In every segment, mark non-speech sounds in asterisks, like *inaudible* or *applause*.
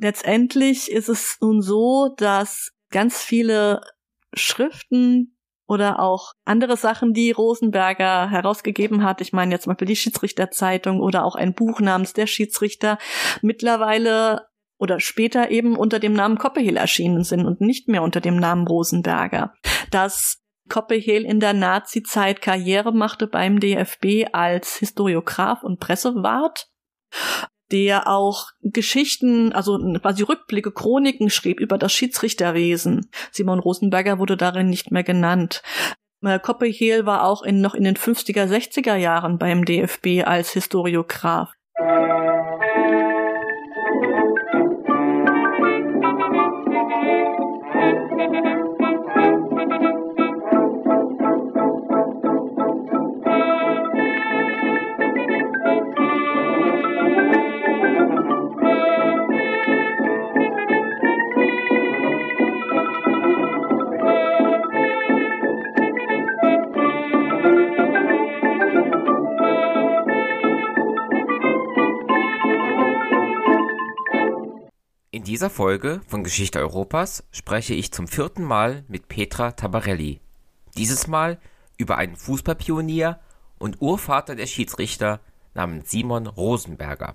letztendlich ist es nun so, dass ganz viele Schriften oder auch andere Sachen, die Rosenberger herausgegeben hat. Ich meine jetzt zum Beispiel die Schiedsrichterzeitung oder auch ein Buch namens Der Schiedsrichter mittlerweile oder später eben unter dem Namen Koppehill erschienen sind und nicht mehr unter dem Namen Rosenberger. Dass Koppehill in der Nazi-Zeit Karriere machte beim DFB als Historiograf und Pressewart der auch Geschichten, also quasi Rückblicke, Chroniken schrieb über das Schiedsrichterwesen. Simon Rosenberger wurde darin nicht mehr genannt. Äh, Koppehehl war auch in, noch in den 50er, 60er Jahren beim DFB als Historiograf. Dieser Folge von Geschichte Europas spreche ich zum vierten Mal mit Petra Tabarelli. Dieses Mal über einen Fußballpionier und Urvater der Schiedsrichter namens Simon Rosenberger.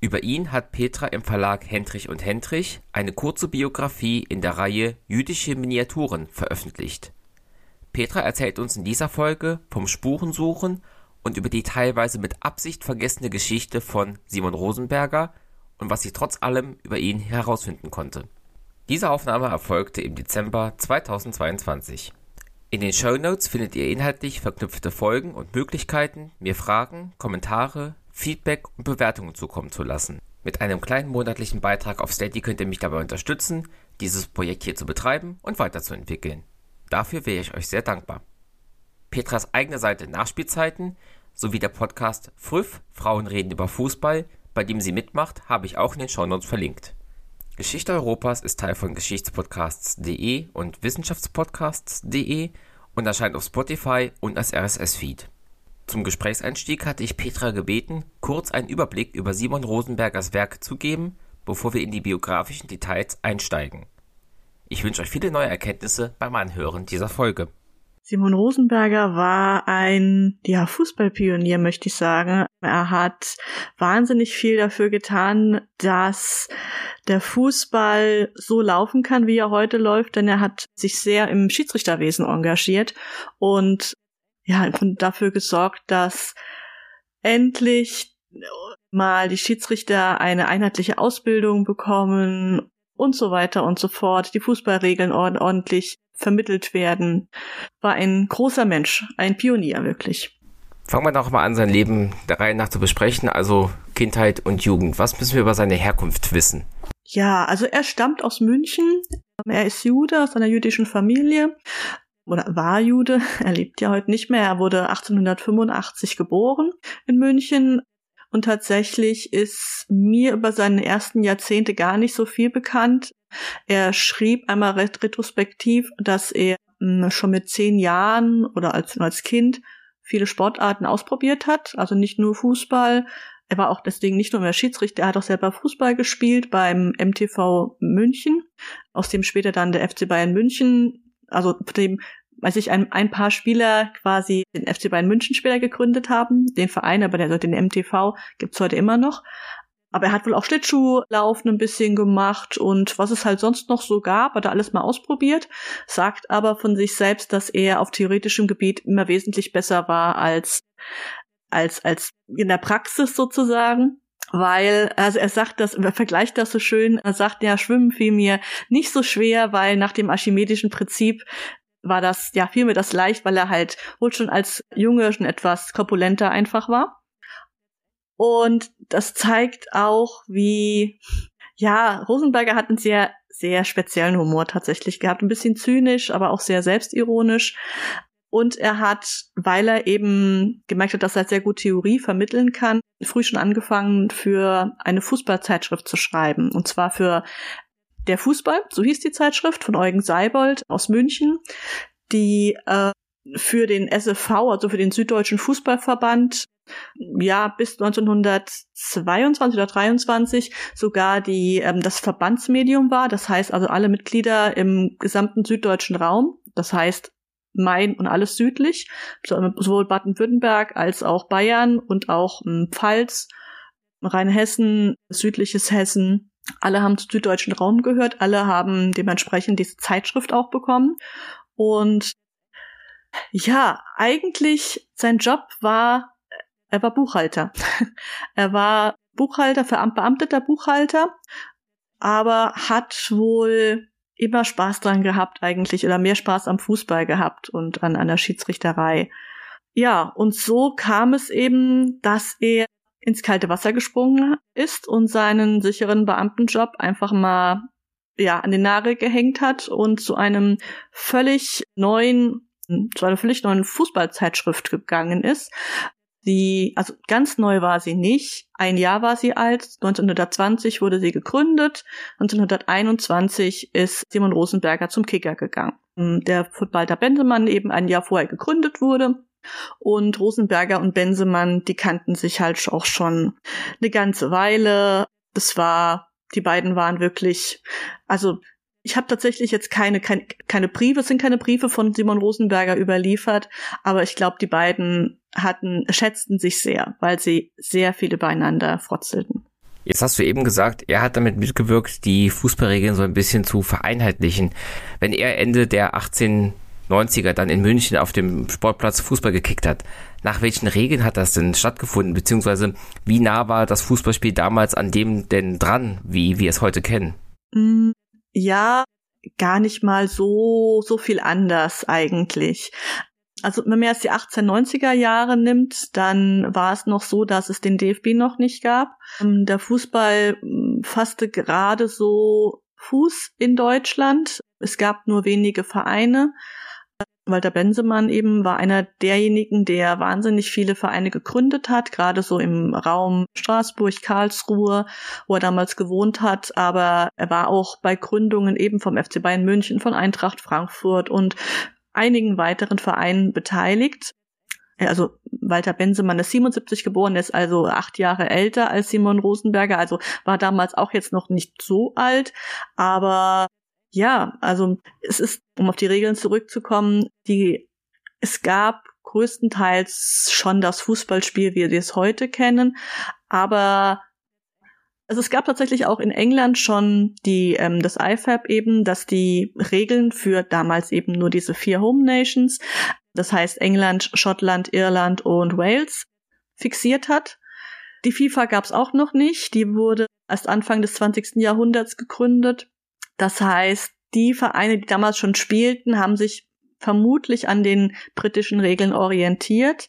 Über ihn hat Petra im Verlag Hendrich und Hendrich eine kurze Biografie in der Reihe Jüdische Miniaturen veröffentlicht. Petra erzählt uns in dieser Folge vom Spurensuchen und über die teilweise mit Absicht vergessene Geschichte von Simon Rosenberger und was sie trotz allem über ihn herausfinden konnte. Diese Aufnahme erfolgte im Dezember 2022. In den Show Notes findet ihr inhaltlich verknüpfte Folgen und Möglichkeiten, mir Fragen, Kommentare, Feedback und Bewertungen zukommen zu lassen. Mit einem kleinen monatlichen Beitrag auf Steady könnt ihr mich dabei unterstützen, dieses Projekt hier zu betreiben und weiterzuentwickeln. Dafür wäre ich euch sehr dankbar. Petras eigene Seite Nachspielzeiten sowie der Podcast Früff Frauen reden über Fußball bei dem sie mitmacht, habe ich auch in den Shownotes verlinkt. Geschichte Europas ist Teil von Geschichtspodcasts.de und Wissenschaftspodcasts.de und erscheint auf Spotify und als RSS-Feed. Zum Gesprächseinstieg hatte ich Petra gebeten, kurz einen Überblick über Simon Rosenbergers Werk zu geben, bevor wir in die biografischen Details einsteigen. Ich wünsche euch viele neue Erkenntnisse beim Anhören dieser Folge. Simon Rosenberger war ein ja, Fußballpionier, möchte ich sagen. Er hat wahnsinnig viel dafür getan, dass der Fußball so laufen kann, wie er heute läuft, denn er hat sich sehr im Schiedsrichterwesen engagiert und ja, dafür gesorgt, dass endlich mal die Schiedsrichter eine einheitliche Ausbildung bekommen und so weiter und so fort, die Fußballregeln ordentlich vermittelt werden. War ein großer Mensch, ein Pionier wirklich. Fangen wir doch mal an, sein Leben der Reihe nach zu besprechen, also Kindheit und Jugend. Was müssen wir über seine Herkunft wissen? Ja, also er stammt aus München. Er ist Jude aus einer jüdischen Familie oder war Jude. *laughs* Er lebt ja heute nicht mehr. Er wurde 1885 geboren in München. Und tatsächlich ist mir über seine ersten Jahrzehnte gar nicht so viel bekannt. Er schrieb einmal retrospektiv, dass er hm, schon mit zehn Jahren oder als, als Kind viele Sportarten ausprobiert hat, also nicht nur Fußball. Er war auch deswegen nicht nur mehr Schiedsrichter, er hat auch selber Fußball gespielt beim MTV München, aus dem später dann der FC Bayern München, also dem weiß ich, ein, ein paar Spieler quasi den FC Bayern München später gegründet haben, den Verein, aber der, den MTV gibt's heute immer noch. Aber er hat wohl auch Schlittschuhlaufen ein bisschen gemacht und was es halt sonst noch so gab, hat er alles mal ausprobiert, sagt aber von sich selbst, dass er auf theoretischem Gebiet immer wesentlich besser war als, als, als in der Praxis sozusagen. Weil, also er sagt das, er vergleicht das so schön, er sagt, ja, Schwimmen fiel mir nicht so schwer, weil nach dem archimedischen Prinzip war das, ja, fiel mir das leicht, weil er halt wohl schon als Junge schon etwas korpulenter einfach war. Und das zeigt auch, wie, ja, Rosenberger hat einen sehr, sehr speziellen Humor tatsächlich gehabt. Ein bisschen zynisch, aber auch sehr selbstironisch. Und er hat, weil er eben gemerkt hat, dass er sehr gut Theorie vermitteln kann, früh schon angefangen, für eine Fußballzeitschrift zu schreiben. Und zwar für der Fußball, so hieß die Zeitschrift von Eugen Seibold aus München, die äh, für den SFV, also für den Süddeutschen Fußballverband, ja bis 1922 oder 23 sogar die ähm, das Verbandsmedium war. Das heißt also alle Mitglieder im gesamten süddeutschen Raum. Das heißt Main und alles südlich, sowohl Baden-Württemberg als auch Bayern und auch ähm, Pfalz, Rheinhessen, südliches Hessen. Alle haben zum süddeutschen Raum gehört, alle haben dementsprechend diese Zeitschrift auch bekommen. Und ja, eigentlich sein Job war, er war Buchhalter. *laughs* er war Buchhalter, verbeamteter Buchhalter, aber hat wohl immer Spaß dran gehabt eigentlich oder mehr Spaß am Fußball gehabt und an, der Schiedsrichterei. Ja, und so kam es eben, dass er ins kalte Wasser gesprungen ist und seinen sicheren Beamtenjob einfach mal ja an den Nagel gehängt hat und zu einem völlig neuen zu einer völlig neuen Fußballzeitschrift gegangen ist. Sie, also ganz neu war sie nicht. Ein Jahr war sie alt. 1920 wurde sie gegründet. 1921 ist Simon Rosenberger zum Kicker gegangen. Der Footballer Bensemann eben ein Jahr vorher gegründet wurde. Und Rosenberger und Bensemann, die kannten sich halt auch schon eine ganze Weile. Es war, die beiden waren wirklich, also ich habe tatsächlich jetzt keine, keine, keine Briefe, es sind keine Briefe von Simon Rosenberger überliefert, aber ich glaube, die beiden hatten, schätzten sich sehr, weil sie sehr viel übereinander frotzelten. Jetzt hast du eben gesagt, er hat damit mitgewirkt, die Fußballregeln so ein bisschen zu vereinheitlichen. Wenn er Ende der 1890er dann in München auf dem Sportplatz Fußball gekickt hat, nach welchen Regeln hat das denn stattgefunden? Beziehungsweise wie nah war das Fußballspiel damals an dem denn dran, wie wir es heute kennen? Mm, ja, gar nicht mal so, so viel anders eigentlich. Also wenn man erst die 1890er Jahre nimmt, dann war es noch so, dass es den DFB noch nicht gab. Ähm, der Fußball hm, fasste gerade so Fuß in Deutschland. Es gab nur wenige Vereine. Walter Bensemann eben war einer derjenigen, der wahnsinnig viele Vereine gegründet hat, gerade so im Raum Straßburg, Karlsruhe, wo er damals gewohnt hat. Aber er war auch bei Gründungen eben vom FC Bayern München, von Eintracht Frankfurt und einigen weiteren Vereinen beteiligt. Also Walter Bensemann ist 77 geboren, ist also acht Jahre älter als Simon Rosenberger, also war damals auch jetzt noch nicht so alt, aber ja, also es ist, um auf die Regeln zurückzukommen, die es gab größtenteils schon das Fußballspiel, wie wir es heute kennen, aber also es gab tatsächlich auch in England schon die ähm, das IFAB eben, dass die Regeln für damals eben nur diese vier Home Nations, das heißt England, Schottland, Irland und Wales fixiert hat. Die FIFA gab es auch noch nicht, die wurde erst Anfang des 20. Jahrhunderts gegründet das heißt, die Vereine, die damals schon spielten, haben sich vermutlich an den britischen Regeln orientiert,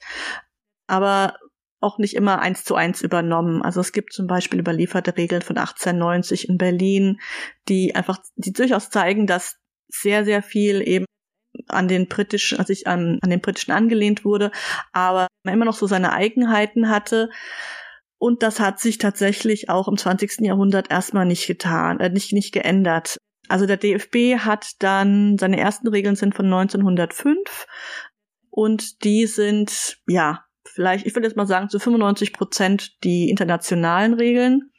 aber auch nicht immer eins zu eins übernommen. Also es gibt zum Beispiel überlieferte Regeln von 1890 in Berlin, die einfach, die durchaus zeigen, dass sehr, sehr viel eben an den britischen, also sich an, an den britischen angelehnt wurde, aber man immer noch so seine Eigenheiten hatte. Und das hat sich tatsächlich auch im 20. Jahrhundert erstmal nicht getan, äh, nicht, nicht geändert. Also der DFB hat dann, seine ersten Regeln sind von 1905 und die sind, ja, vielleicht, ich würde jetzt mal sagen, zu 95 Prozent die internationalen Regeln.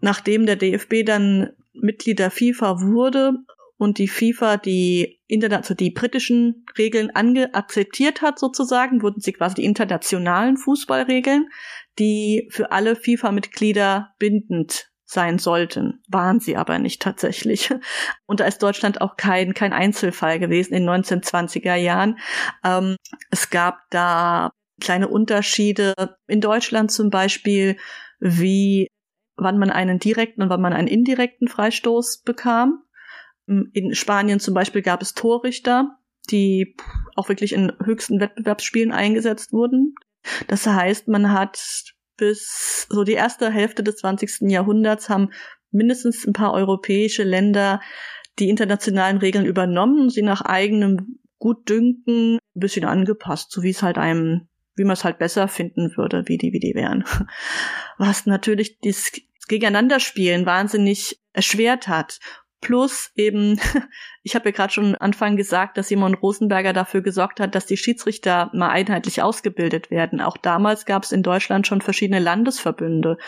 Nachdem der DFB dann Mitglied der FIFA wurde und die FIFA die also die britischen Regeln ange akzeptiert hat sozusagen, wurden sie quasi die internationalen Fußballregeln, die für alle FIFA-Mitglieder bindend sein sollten, waren sie aber nicht tatsächlich. *laughs* Und da ist Deutschland auch kein, kein Einzelfall gewesen in den 1920er Jahren. Ähm, es gab da kleine Unterschiede in Deutschland zum Beispiel, wie wann man einen direkten und wann man einen indirekten Freistoß bekam. In Spanien zum Beispiel gab es Torrichter, die auch wirklich in höchsten Wettbewerbsspielen eingesetzt wurden. Das heißt, man hat bis so die erste Hälfte des 20. Jahrhunderts haben mindestens ein paar europäische Länder die internationalen Regeln übernommen, sie nach eigenem Gutdünken ein bisschen angepasst, so wie es halt einem, wie man es halt besser finden würde, wie die, wie die wären. *laughs* Was natürlich das Gegeneinanderspielen wahnsinnig erschwert hat. Plus eben, *laughs* ich habe ja gerade schon Anfang gesagt, dass Simon Rosenberger dafür gesorgt hat, dass die Schiedsrichter mal einheitlich ausgebildet werden. Auch damals gab es in Deutschland schon verschiedene Landesverbünde.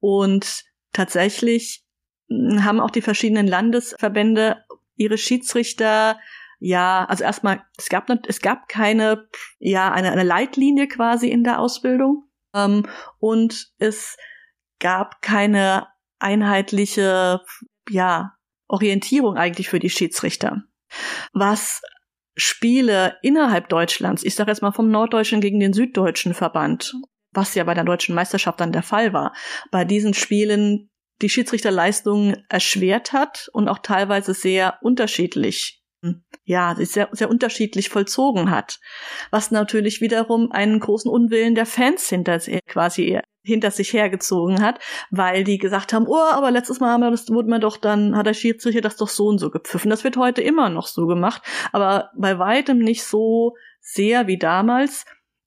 Und tatsächlich hm, haben auch die verschiedenen Landesverbände ihre Schiedsrichter ja, also erstmal, es gab es gab keine, ja, eine, eine Leitlinie quasi in der Ausbildung ähm, und es gab keine einheitliche, ja, Orientierung eigentlich für die Schiedsrichter. Was Spiele innerhalb Deutschlands, ich sage jetzt mal vom Norddeutschen gegen den Süddeutschen Verband, was ja bei der deutschen Meisterschaft dann der Fall war, bei diesen Spielen die Schiedsrichterleistung erschwert hat und auch teilweise sehr unterschiedlich ja, sehr, sehr unterschiedlich vollzogen hat. Was natürlich wiederum einen großen Unwillen der Fans hinter quasi hinter sich hergezogen hat, weil die gesagt haben, oh, aber letztes Mal haben wir das, wurde mir doch dann, hat der Schiedsrichter das doch so und so gepfiffen. Das wird heute immer noch so gemacht, aber bei weitem nicht so sehr wie damals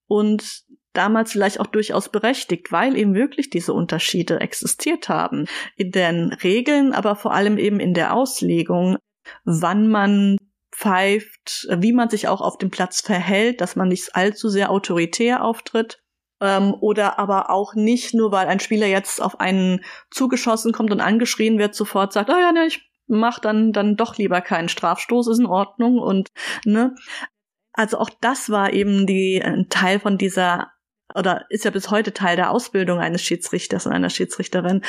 und damals vielleicht auch durchaus berechtigt, weil eben wirklich diese Unterschiede existiert haben. In den Regeln, aber vor allem eben in der Auslegung, wann man pfeift, wie man sich auch auf dem Platz verhält, dass man nicht allzu sehr autoritär auftritt. Ähm, oder aber auch nicht nur, weil ein Spieler jetzt auf einen zugeschossen kommt und angeschrien wird, sofort sagt, oh ja, ne, ich mach dann, dann doch lieber keinen Strafstoß, ist in Ordnung und, ne. Also auch das war eben die, ein Teil von dieser oder ist ja bis heute Teil der Ausbildung eines Schiedsrichters und einer Schiedsrichterin.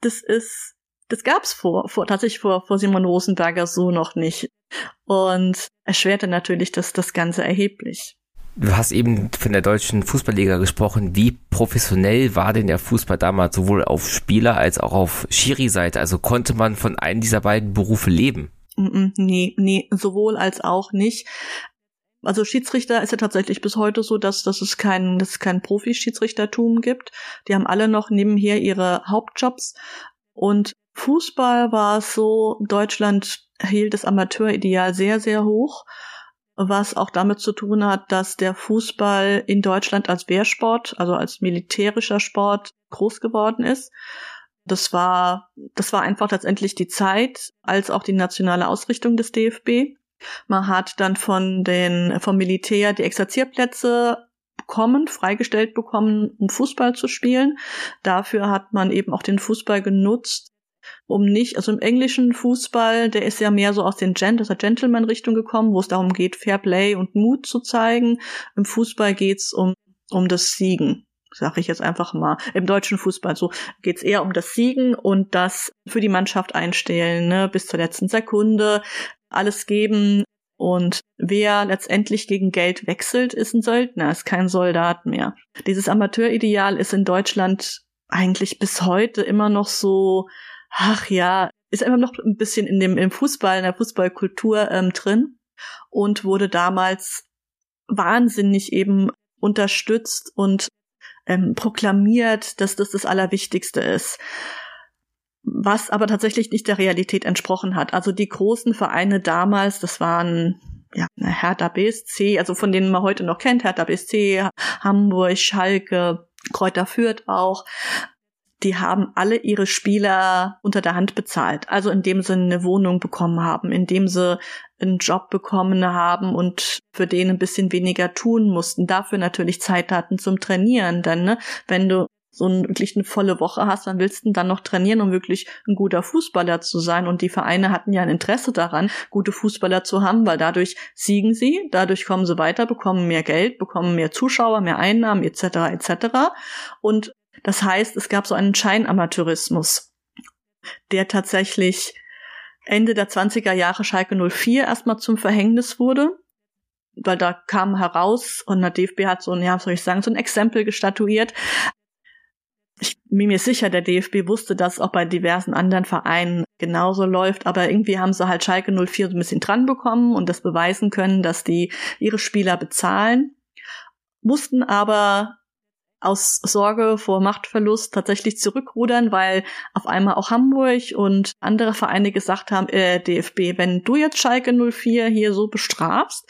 Das ist, das gab's vor, vor tatsächlich vor, vor Simon Rosenberger so noch nicht und erschwerte natürlich das, das Ganze erheblich. Du hast eben von der deutschen Fußballliga gesprochen. Wie professionell war denn der Fußball damals sowohl auf Spieler als auch auf Schiri-Seite? Also konnte man von einem dieser beiden Berufe leben? Nee, nee, sowohl als auch nicht. Also Schiedsrichter ist ja tatsächlich bis heute so, dass, dass es kein, dass es kein Profi-Schiedsrichtertum gibt. Die haben alle noch nebenher ihre Hauptjobs. Und Fußball war es so, Deutschland hielt das Amateurideal sehr, sehr hoch, was auch damit zu tun hat, dass der Fußball in Deutschland als Wehrsport, also als militärischer Sport groß geworden ist. Das war, das war einfach letztendlich die Zeit, als auch die nationale Ausrichtung des DFB. Man hat dann von den, vom Militär die Exerzierplätze bekommen, freigestellt bekommen, um Fußball zu spielen. Dafür hat man eben auch den Fußball genutzt, um nicht, also im englischen Fußball, der ist ja mehr so aus den Gent aus der Gentleman-Richtung gekommen, wo es darum geht, Fair Play und Mut zu zeigen. Im Fußball geht's um, um das Siegen, sage ich jetzt einfach mal. Im deutschen Fußball so geht's eher um das Siegen und das für die Mannschaft einstellen, ne, bis zur letzten Sekunde, alles geben. Und wer letztendlich gegen Geld wechselt, ist ein Söldner, ist kein Soldat mehr. Dieses Amateurideal ist in Deutschland eigentlich bis heute immer noch so ach ja, ist einfach noch ein bisschen in dem im Fußball, in der Fußballkultur ähm, drin und wurde damals wahnsinnig eben unterstützt und ähm, proklamiert, dass das das Allerwichtigste ist. Was aber tatsächlich nicht der Realität entsprochen hat. Also die großen Vereine damals, das waren ja, Hertha BSC, also von denen man heute noch kennt, Hertha BSC, Hamburg, Schalke, Kräuter Fürth auch, die haben alle ihre Spieler unter der Hand bezahlt. Also indem sie eine Wohnung bekommen haben, indem sie einen Job bekommen haben und für den ein bisschen weniger tun mussten. Dafür natürlich Zeit hatten zum Trainieren. Denn ne, wenn du so ein, wirklich eine volle Woche hast, dann willst du dann noch trainieren, um wirklich ein guter Fußballer zu sein. Und die Vereine hatten ja ein Interesse daran, gute Fußballer zu haben, weil dadurch siegen sie, dadurch kommen sie weiter, bekommen mehr Geld, bekommen mehr Zuschauer, mehr Einnahmen etc. etc. Und das heißt, es gab so einen Scheinamateurismus, der tatsächlich Ende der 20er Jahre Schalke 04 erstmal zum Verhängnis wurde, weil da kam heraus und der DFB hat so ein, ja, soll ich sagen, so ein Exempel gestatuiert. Ich bin mir sicher, der DFB wusste, dass auch bei diversen anderen Vereinen genauso läuft, aber irgendwie haben sie halt Schalke 04 so ein bisschen dran bekommen und das beweisen können, dass die ihre Spieler bezahlen, mussten aber aus Sorge vor Machtverlust tatsächlich zurückrudern, weil auf einmal auch Hamburg und andere Vereine gesagt haben, äh, DFB, wenn du jetzt Schalke 04 hier so bestrafst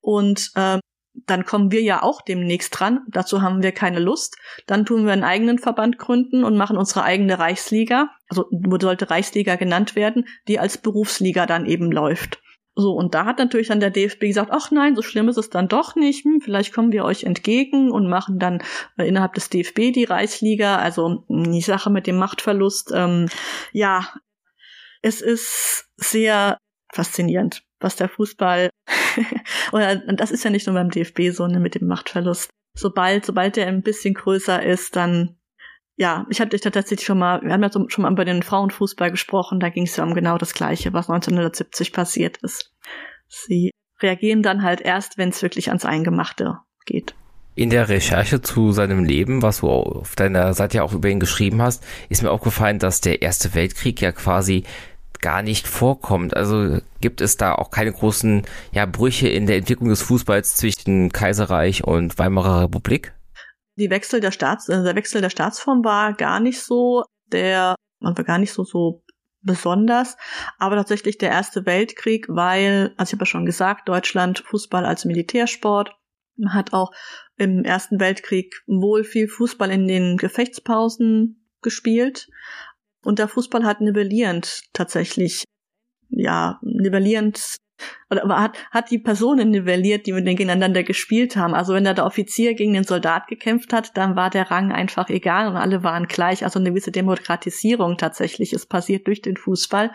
und äh, dann kommen wir ja auch demnächst dran. Dazu haben wir keine Lust. Dann tun wir einen eigenen Verband gründen und machen unsere eigene Reichsliga. Also sollte Reichsliga genannt werden, die als Berufsliga dann eben läuft. So, und da hat natürlich dann der DFB gesagt, ach nein, so schlimm ist es dann doch nicht. Hm, vielleicht kommen wir euch entgegen und machen dann äh, innerhalb des DFB die Reichsliga. Also die Sache mit dem Machtverlust, ähm, ja, es ist sehr faszinierend, was der Fußball, *laughs* oder das ist ja nicht nur beim DFB so, ne, mit dem Machtverlust. Sobald, sobald der ein bisschen größer ist, dann ja, ich hatte tatsächlich schon mal, wir haben ja so, schon mal über den Frauenfußball gesprochen, da ging es ja um genau das Gleiche, was 1970 passiert ist. Sie reagieren dann halt erst, wenn es wirklich ans Eingemachte geht. In der Recherche zu seinem Leben, was du auf deiner Seite ja auch über ihn geschrieben hast, ist mir aufgefallen, dass der Erste Weltkrieg ja quasi gar nicht vorkommt. Also gibt es da auch keine großen ja, Brüche in der Entwicklung des Fußballs zwischen Kaiserreich und Weimarer Republik? Die Wechsel der Staats, äh, der Wechsel der Staatsform war gar nicht so der, man war gar nicht so, so besonders, aber tatsächlich der Erste Weltkrieg, weil, also ich habe ja schon gesagt, Deutschland Fußball als Militärsport, hat auch im Ersten Weltkrieg wohl viel Fußball in den Gefechtspausen gespielt. Und der Fußball hat nivellierend tatsächlich, ja, nivellierend oder hat, hat die Personen nivelliert, die mit denen gegeneinander gespielt haben. Also wenn da der Offizier gegen den Soldat gekämpft hat, dann war der Rang einfach egal und alle waren gleich. Also eine gewisse Demokratisierung tatsächlich ist passiert durch den Fußball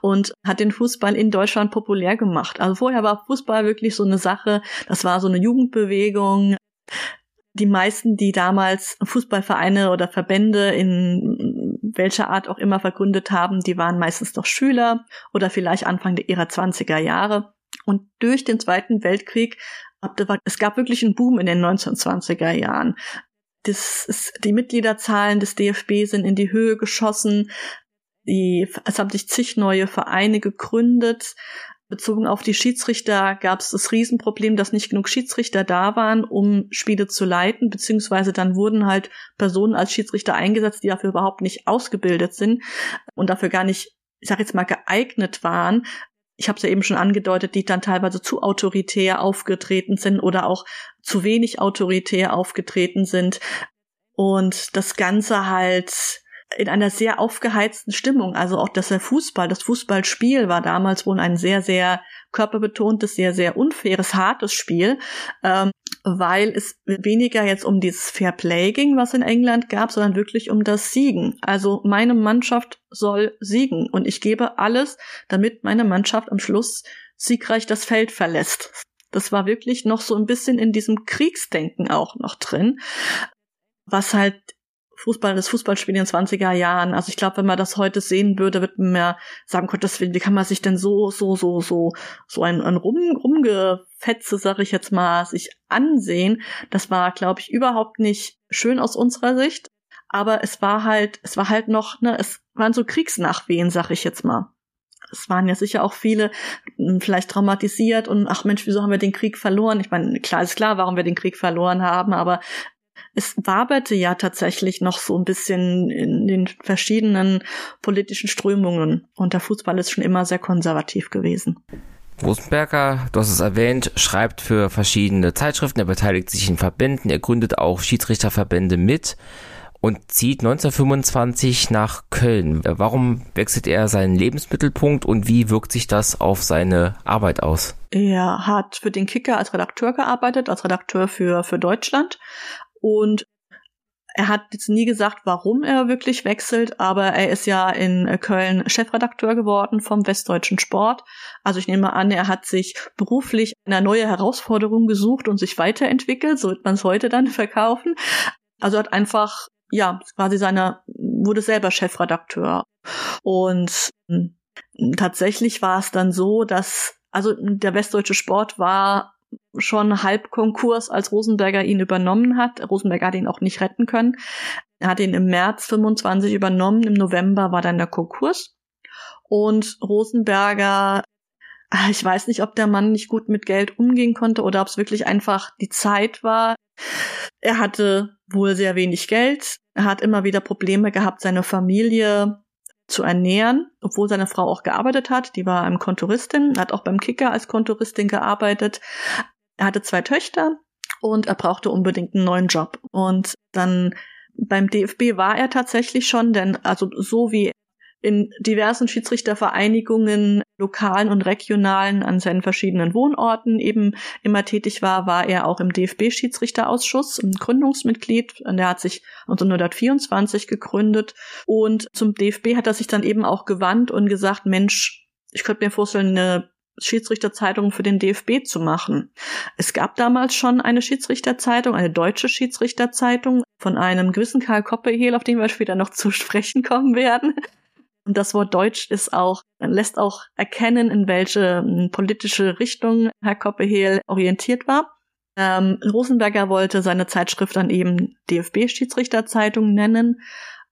und hat den Fußball in Deutschland populär gemacht. Also vorher war Fußball wirklich so eine Sache, das war so eine Jugendbewegung. Die meisten, die damals Fußballvereine oder Verbände in welcher Art auch immer vergründet haben, die waren meistens noch Schüler oder vielleicht Anfang ihrer 20er Jahre. Und durch den Zweiten Weltkrieg, es gab wirklich einen Boom in den 1920er Jahren. Das die Mitgliederzahlen des DFB sind in die Höhe geschossen. Die, es haben sich zig neue Vereine gegründet. Bezogen auf die Schiedsrichter gab es das Riesenproblem, dass nicht genug Schiedsrichter da waren, um Spiele zu leiten, beziehungsweise dann wurden halt Personen als Schiedsrichter eingesetzt, die dafür überhaupt nicht ausgebildet sind und dafür gar nicht, ich sag jetzt mal, geeignet waren. Ich habe es ja eben schon angedeutet, die dann teilweise zu autoritär aufgetreten sind oder auch zu wenig autoritär aufgetreten sind. Und das Ganze halt in einer sehr aufgeheizten Stimmung. Also auch der Fußball, das Fußballspiel war damals wohl ein sehr, sehr körperbetontes, sehr, sehr unfaires, hartes Spiel, ähm, weil es weniger jetzt um dieses Fair Play ging, was in England gab, sondern wirklich um das Siegen. Also meine Mannschaft soll siegen und ich gebe alles, damit meine Mannschaft am Schluss siegreich das Feld verlässt. Das war wirklich noch so ein bisschen in diesem Kriegsdenken auch noch drin, was halt Fußball, das Fußballspiel in den 20er Jahren. Also ich glaube, wenn man das heute sehen würde, wird man mehr sagen, Gottes Willen, wie kann man sich denn so, so, so, so, so ein, ein Rum, Rumgefetze, sag ich jetzt mal, sich ansehen. Das war, glaube ich, überhaupt nicht schön aus unserer Sicht. Aber es war halt, es war halt noch, ne, es waren so Kriegsnachwehen, sag ich jetzt mal. Es waren ja sicher auch viele hm, vielleicht traumatisiert und ach Mensch, wieso haben wir den Krieg verloren? Ich meine, klar ist klar, warum wir den Krieg verloren haben, aber es waberte ja tatsächlich noch so ein bisschen in den verschiedenen politischen Strömungen und der Fußball ist schon immer sehr konservativ gewesen. Rosenberger, du hast es erwähnt, schreibt für verschiedene Zeitschriften, er beteiligt sich in Verbänden, er gründet auch Schiedsrichterverbände mit und zieht 1925 nach Köln. Warum wechselt er seinen Lebensmittelpunkt und wie wirkt sich das auf seine Arbeit aus? Er hat für den Kicker als Redakteur gearbeitet, als Redakteur für, für Deutschland, und er hat jetzt nie gesagt, warum er wirklich wechselt, aber er ist ja in Köln Chefredakteur geworden vom Westdeutschen Sport. Also ich nehme an, er hat sich beruflich eine neue Herausforderung gesucht und sich weiterentwickelt. So wird man es heute dann *laughs* verkaufen. Also hat einfach, ja, quasi seiner, wurde selber Chefredakteur. Und hm, tatsächlich war es dann so, dass, also der Westdeutsche Sport war schon halb Konkurs, als Rosenberger ihn übernommen hat. Rosenberger hat ihn auch nicht retten können. Er hat ihn im März 25 übernommen, im November war dann der Konkurs. Und Rosenberger, ah, ich weiß nicht, ob der Mann nicht gut mit Geld umgehen konnte oder ob es wirklich einfach die Zeit war. Er hatte wohl sehr wenig Geld. Er hat immer wieder Probleme gehabt, seine Familie zu ernähren, obwohl seine Frau auch gearbeitet hat. Die war eine Kontoristin, hat auch beim Kicker als Kontoristin gearbeitet. er hatte zwei Töchter und er brauchte unbedingt einen neuen Job. Und dann beim DFB war er tatsächlich schon, denn also so wie in diversen Schiedsrichtervereinigungen, lokalen und regionalen, an seinen verschiedenen Wohnorten eben immer tätig war, war er auch im DFB-Schiedsrichterausschuss, ein Gründungsmitglied. Der hat sich 1924 gegründet und zum DFB hat er sich dann eben auch gewandt und gesagt, Mensch, ich könnte mir vorstellen, eine Schiedsrichterzeitung für den DFB zu machen. Es gab damals schon eine Schiedsrichterzeitung, eine deutsche Schiedsrichterzeitung von einem gewissen Karl Koppehehl, auf den wir später noch zu sprechen kommen werden. Und das Wort Deutsch ist auch, lässt auch erkennen, in welche hm, politische Richtung Herr Koppehehl orientiert war. Ähm, Rosenberger wollte seine Zeitschrift dann eben DFB-Schiedsrichterzeitung nennen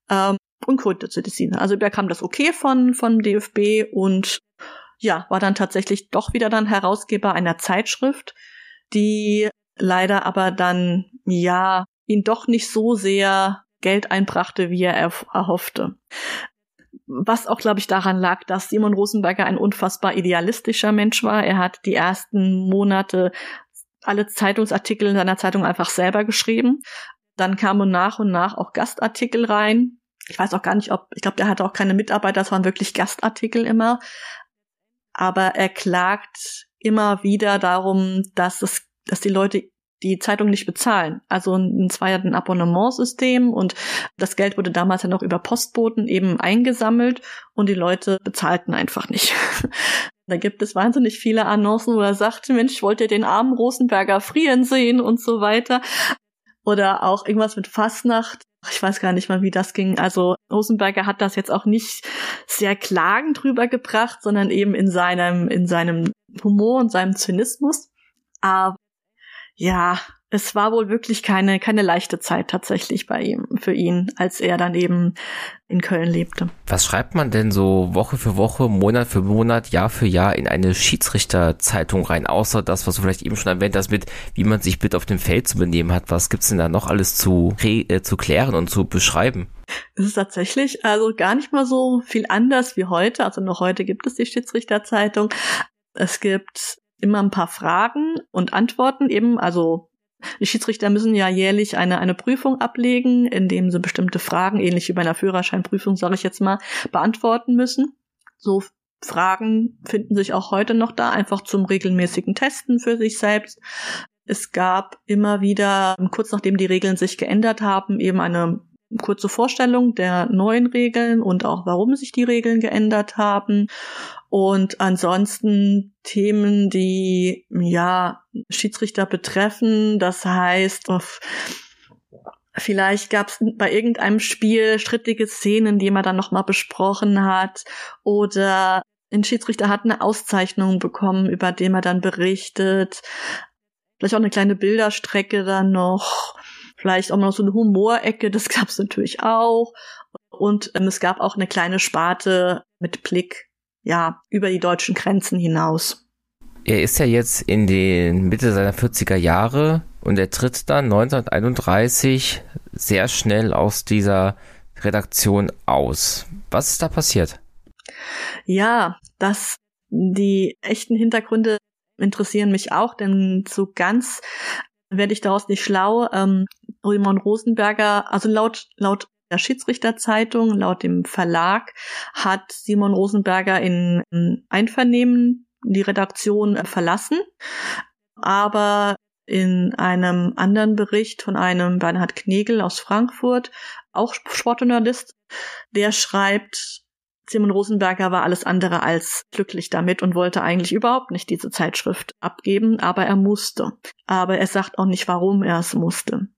ähm, und gründete sie. Also bekam das okay von, von DFB und ja, war dann tatsächlich doch wieder dann Herausgeber einer Zeitschrift, die leider aber dann, ja, ihn doch nicht so sehr Geld einbrachte, wie er erhoffte. Was auch, glaube ich, daran lag, dass Simon Rosenberger ein unfassbar idealistischer Mensch war. Er hat die ersten Monate alle Zeitungsartikel in seiner Zeitung einfach selber geschrieben. Dann kamen nach und nach auch Gastartikel rein. Ich weiß auch gar nicht, ob, ich glaube, der hatte auch keine Mitarbeiter, das waren wirklich Gastartikel immer aber er klagt immer wieder darum, dass es, dass die Leute die Zeitung nicht bezahlen. Also es war ja ein Abonnementsystem und das Geld wurde damals ja noch über Postboten eben eingesammelt und die Leute bezahlten einfach nicht. *laughs* da gibt es wahnsinnig viele Annoncen, wo er sagt, Mensch, wollt ihr den armen Rosenberger frieren sehen und so weiter. Oder auch irgendwas mit Fastnacht ich weiß gar nicht mal, wie das ging. Also Rosenberger hat das jetzt auch nicht sehr klagend drüber gebracht, sondern eben in seinem, in seinem Humor und seinem Zynismus. Aber ja, es war wohl wirklich keine, keine leichte Zeit tatsächlich bei ihm, für ihn, als er dann eben in Köln lebte. Was schreibt man denn so Woche für Woche, Monat für Monat, Jahr für Jahr in eine Schiedsrichterzeitung rein, außer das, was du vielleicht eben schon erwähnt hast, mit wie man sich bitte auf dem Feld zu benehmen hat? Was gibt's denn da noch alles zu, äh, zu klären und zu beschreiben? Es ist tatsächlich also gar nicht mal so viel anders wie heute. Also noch heute gibt es die Schiedsrichterzeitung. Es gibt immer ein paar Fragen und Antworten eben, also die Schiedsrichter müssen ja jährlich eine, eine Prüfung ablegen, indem sie bestimmte Fragen, ähnlich wie bei einer Führerscheinprüfung, sage ich jetzt mal, beantworten müssen. So Fragen finden sich auch heute noch da, einfach zum regelmäßigen Testen für sich selbst. Es gab immer wieder, kurz nachdem die Regeln sich geändert haben, eben eine kurze Vorstellung der neuen Regeln und auch warum sich die Regeln geändert haben. Und ansonsten Themen, die ja Schiedsrichter betreffen. Das heißt, Vielleicht gab es bei irgendeinem Spiel strittige Szenen, die man dann nochmal besprochen hat. Oder ein Schiedsrichter hat eine Auszeichnung bekommen, über den er dann berichtet. Vielleicht auch eine kleine Bilderstrecke dann noch. Vielleicht auch noch so eine Humorecke, das *laughs* gab es natürlich auch. Und ähm, es gab auch eine kleine Sparte mit Blick ja, über die deutschen Grenzen hinaus. Er ist ja jetzt in den Mitte seiner 40er Jahre und er tritt dann 1931 sehr schnell aus dieser Redaktion aus. Was ist da passiert? Ja, das, die echten Hintergründe interessieren mich auch, denn so ganz werde ich daraus nicht schlau. Ähm, Simon Rosenberger, also laut, laut der Schiedsrichterzeitung, laut dem Verlag, hat Simon Rosenberger in Einvernehmen die Redaktion verlassen. Aber in einem anderen Bericht von einem Bernhard Knegel aus Frankfurt, auch Sportjournalist, der schreibt, Simon Rosenberger war alles andere als glücklich damit und wollte eigentlich überhaupt nicht diese Zeitschrift abgeben, aber er musste. Aber er sagt auch nicht, warum er es musste.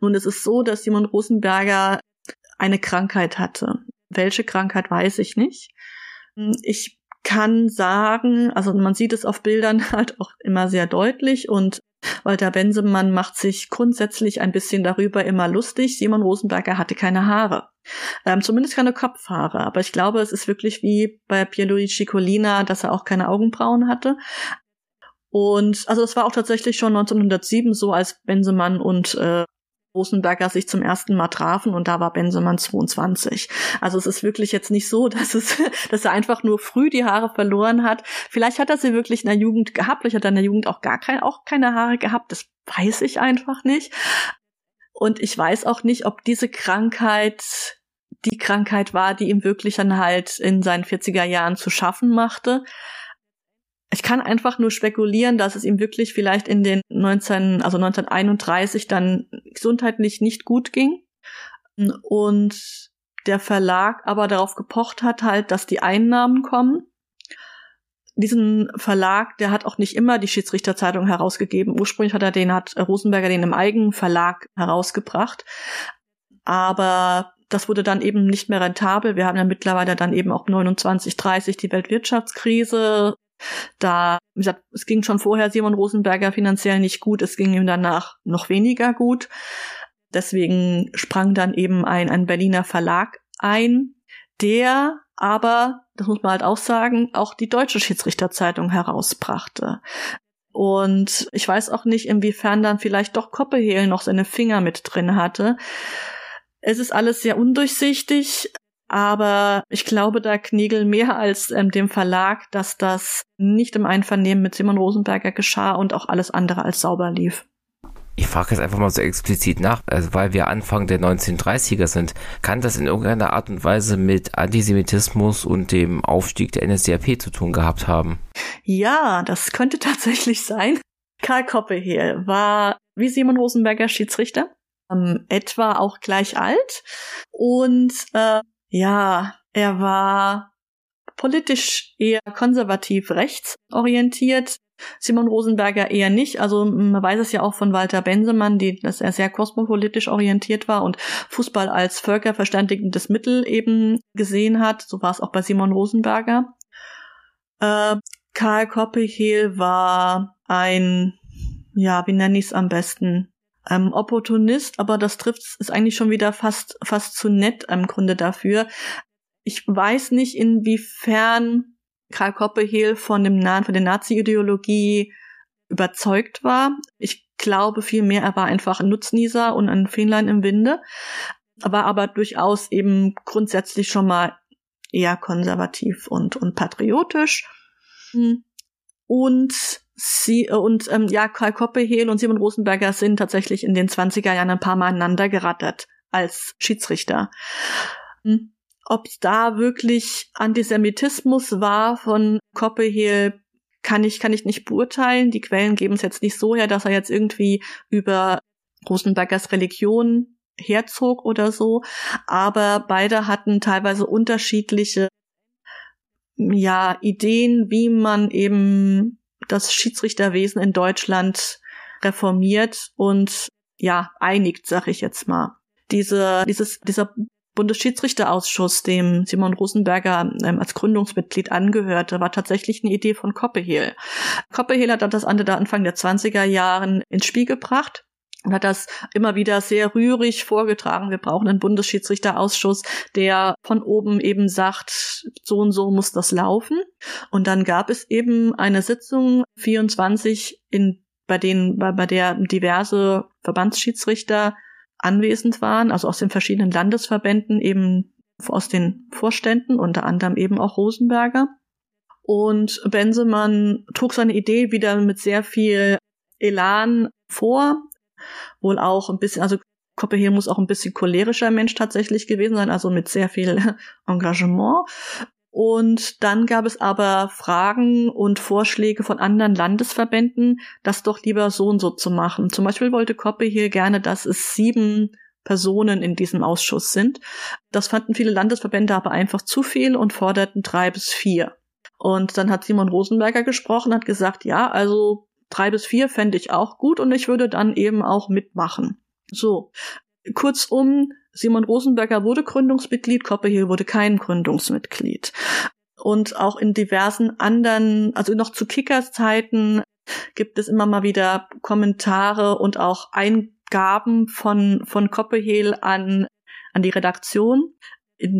Nun, es ist so, dass Simon Rosenberger eine Krankheit hatte. Welche Krankheit weiß ich nicht. Ich kann sagen, also man sieht es auf Bildern *laughs* halt auch immer sehr deutlich und Walter Bensemann macht sich grundsätzlich ein bisschen darüber immer lustig. Simon Rosenberger hatte keine Haare. Ähm, zumindest keine Kopfhaare. Aber ich glaube, es ist wirklich wie bei Pierluigi Colina, dass er auch keine Augenbrauen hatte. Und also es war auch tatsächlich schon 1907 so, als Bensemann und äh, Rosenberger sich zum ersten Mal trafen und da war Bensemann 22. Also es ist wirklich jetzt nicht so, *laughs* dass es, dass er einfach nur früh die Haare verloren hat. Vielleicht hat er sie wirklich in der Jugend gehabt, vielleicht hat er in der Jugend auch gar kein, auch keine Haare gehabt. Das weiß ich einfach nicht. Und ich weiß auch nicht, ob diese Krankheit die Krankheit war, die ihm wirklich dann halt in seinen 40er Jahren zu schaffen machte. Ich kann einfach nur spekulieren, dass es ihm wirklich vielleicht in den 19, also 1931 dann gesundheitlich nicht gut ging und der Verlag aber darauf gepocht hat halt, dass die Einnahmen kommen. Diesen Verlag, der hat auch nicht immer die Schiedsrichterzeitung herausgegeben. Ursprünglich hat er den, hat Rosenberger den im eigenen Verlag herausgebracht. Aber das wurde dann eben nicht mehr rentabel. Wir haben ja mittlerweile dann eben auch 29, 30 die Weltwirtschaftskrise. Da, wie gesagt, es ging schon vorher Simon Rosenberger finanziell nicht gut, es ging ihm danach noch weniger gut. Deswegen sprang dann eben ein, ein Berliner Verlag ein, der aber, das muss man halt auch sagen, auch die deutsche Schiedsrichterzeitung herausbrachte. Und ich weiß auch nicht, inwiefern dann vielleicht doch Koppehel noch seine Finger mit drin hatte. Es ist alles sehr undurchsichtig, aber ich glaube da Knigel mehr als ähm, dem Verlag, dass das nicht im Einvernehmen mit Simon Rosenberger geschah und auch alles andere als sauber lief. Ich frage jetzt einfach mal so explizit nach, also weil wir Anfang der 1930er sind. Kann das in irgendeiner Art und Weise mit Antisemitismus und dem Aufstieg der NSDAP zu tun gehabt haben? Ja, das könnte *laughs* tatsächlich sein. Karl Koppehehl war wie Simon Rosenberger Schiedsrichter ähm, etwa auch gleich alt. Und äh, ja, er war politisch eher konservativ rechtsorientiert. Simon Rosenberger eher nicht. Also man weiß es ja auch von Walter Bensemann, die, dass er sehr kosmopolitisch orientiert war und Fußball als völkerverständigendes Mittel eben gesehen hat. So war es auch bei Simon Rosenberger. Äh, Karl Koppehehl war ein, ja, wie nenne ich es am besten, ähm, Opportunist, aber das trifft ist eigentlich schon wieder fast fast zu nett im Grunde dafür. Ich weiß nicht, inwiefern Karl Koppehehl von dem von der Nazi-Ideologie überzeugt war. Ich glaube vielmehr, er war einfach ein Nutznießer und ein Fähnlein im Winde, war aber durchaus eben grundsätzlich schon mal eher konservativ und, und patriotisch. Und Sie äh, und ähm, ja, Karl Koppehehl und Simon Rosenberger sind tatsächlich in den 20er Jahren ein paar Mal aneinander gerattert als Schiedsrichter. Hm. Ob da wirklich Antisemitismus war von Koppehehl, kann ich, kann ich nicht beurteilen. Die Quellen geben es jetzt nicht so her, dass er jetzt irgendwie über Rosenbergers Religion herzog oder so. Aber beide hatten teilweise unterschiedliche ja, Ideen, wie man eben das Schiedsrichterwesen in Deutschland reformiert und ja, einigt, sag ich jetzt mal. Diese, dieses, dieser Bundesschiedsrichterausschuss, dem Simon Rosenberger ähm, als Gründungsmitglied angehörte, war tatsächlich eine Idee von Koppehehl. Koppehehl hat das Anfang der 20er Jahren ins Spiel gebracht und hat das immer wieder sehr rührig vorgetragen. Wir brauchen einen Bundesschiedsrichterausschuss, der von oben eben sagt, so und so muss das laufen. Und dann gab es eben eine Sitzung 24 in bei denen bei, bei der diverse Verbandsschiedsrichter anwesend waren, also aus den verschiedenen Landesverbänden eben aus den Vorständen, unter anderem eben auch Rosenberger. Und Bensemann trug seine Idee wieder mit sehr viel Elan vor, wohl auch ein bisschen, also Koppehehl muss auch ein bisschen cholerischer Mensch tatsächlich gewesen sein, also mit sehr viel *laughs* Engagement. Und dann gab es aber Fragen und Vorschläge von anderen Landesverbänden, das doch lieber so und so zu machen. Zum Beispiel wollte Koppehehl gerne, dass es sieben Personen in diesem Ausschuss sind. Das fanden viele Landesverbände aber einfach zu viel und forderten drei bis vier. Und dann hat Simon Rosenberger gesprochen, hat gesagt, ja, also drei bis vier fände ich auch gut und ich würde dann eben auch mitmachen. So. Kurzum, Simon Rosenberger wurde Gründungsmitglied, Koppehill wurde kein Gründungsmitglied. Und auch in diversen anderen, also noch zu Kickers Zeiten gibt es immer mal wieder Kommentare und auch Eingaben von, von Koppehehl an, an die Redaktion,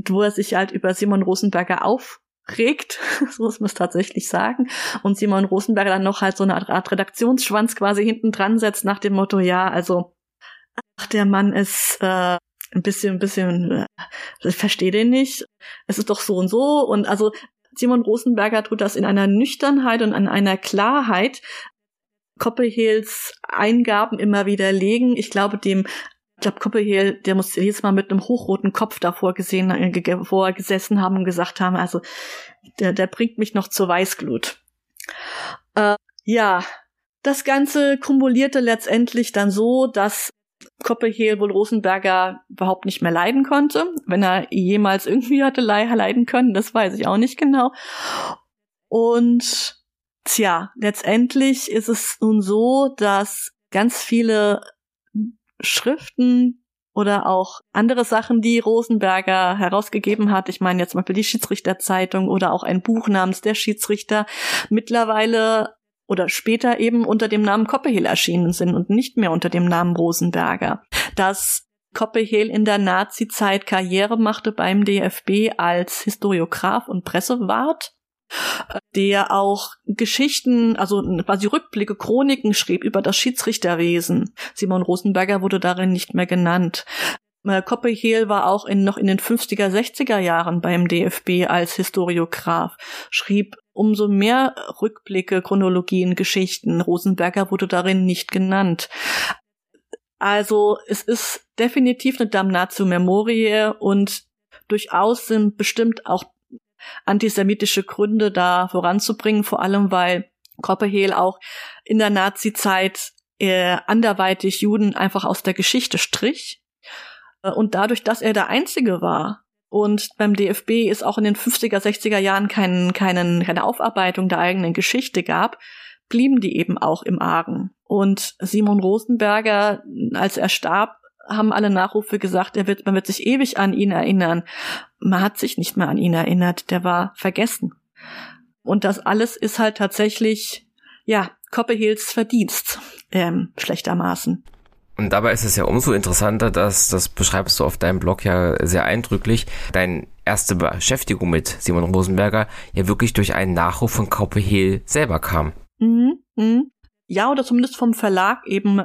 wo er sich halt über Simon Rosenberger auf, regt, *laughs* so muss man es tatsächlich sagen, und Simon Rosenberger dann noch halt so eine Art Redaktionsschwanz quasi hinten dran setzt nach dem Motto, ja, also ach, der Mann ist äh, ein bisschen, ein bisschen, äh, ich verstehe den nicht. Es ist doch so und so. Und also Simon Rosenberger tut das in einer Nüchternheit und an einer Klarheit, Copperheels Eingaben immer widerlegen. Ich glaube, dem ich glaube, Copperhill, der muss jedes Mal mit einem hochroten Kopf davor gesehen, äh, vor gesessen haben und gesagt haben, also der, der bringt mich noch zur Weißglut. Äh, ja, das Ganze kumulierte letztendlich dann so, dass Copperhill wohl Rosenberger überhaupt nicht mehr leiden konnte. Wenn er jemals irgendwie hatte leiden können, das weiß ich auch nicht genau. Und tja, letztendlich ist es nun so, dass ganz viele Schriften oder auch andere Sachen, die Rosenberger herausgegeben hat. Ich meine jetzt zum Beispiel die Schiedsrichterzeitung oder auch ein Buch namens Der Schiedsrichter mittlerweile oder später eben unter dem Namen Copperhill erschienen sind und nicht mehr unter dem Namen Rosenberger. Dass Copperhill in der Nazi-Zeit Karriere machte beim DFB als Historiograf und Pressewart der auch Geschichten, also quasi Rückblicke, Chroniken schrieb über das Schiedsrichterwesen. Simon Rosenberger wurde darin nicht mehr genannt. Copperhill war auch in, noch in den 50er, 60er Jahren beim DFB als Historiograf, schrieb umso mehr Rückblicke, Chronologien, Geschichten. Rosenberger wurde darin nicht genannt. Also es ist definitiv eine Damnatio Memoriae und durchaus sind bestimmt auch antisemitische Gründe da voranzubringen, vor allem weil Copperhill auch in der Nazi-Zeit äh, anderweitig Juden einfach aus der Geschichte strich. Äh, und dadurch, dass er der Einzige war und beim DFB es auch in den 50er, 60er Jahren keinen, keinen, keine Aufarbeitung der eigenen Geschichte gab, blieben die eben auch im Argen. Und Simon Rosenberger, als er starb, haben alle Nachrufe gesagt, er wird, man wird sich ewig an ihn erinnern. Man hat sich nicht mehr an ihn erinnert, der war vergessen. Und das alles ist halt tatsächlich, ja, Copperhills Verdienst, ähm, schlechtermaßen. Und dabei ist es ja umso interessanter, dass, das beschreibst du auf deinem Blog ja sehr eindrücklich, deine erste Beschäftigung mit Simon Rosenberger ja wirklich durch einen Nachruf von Copperhill selber kam. Mhm, mh. Ja, oder zumindest vom Verlag eben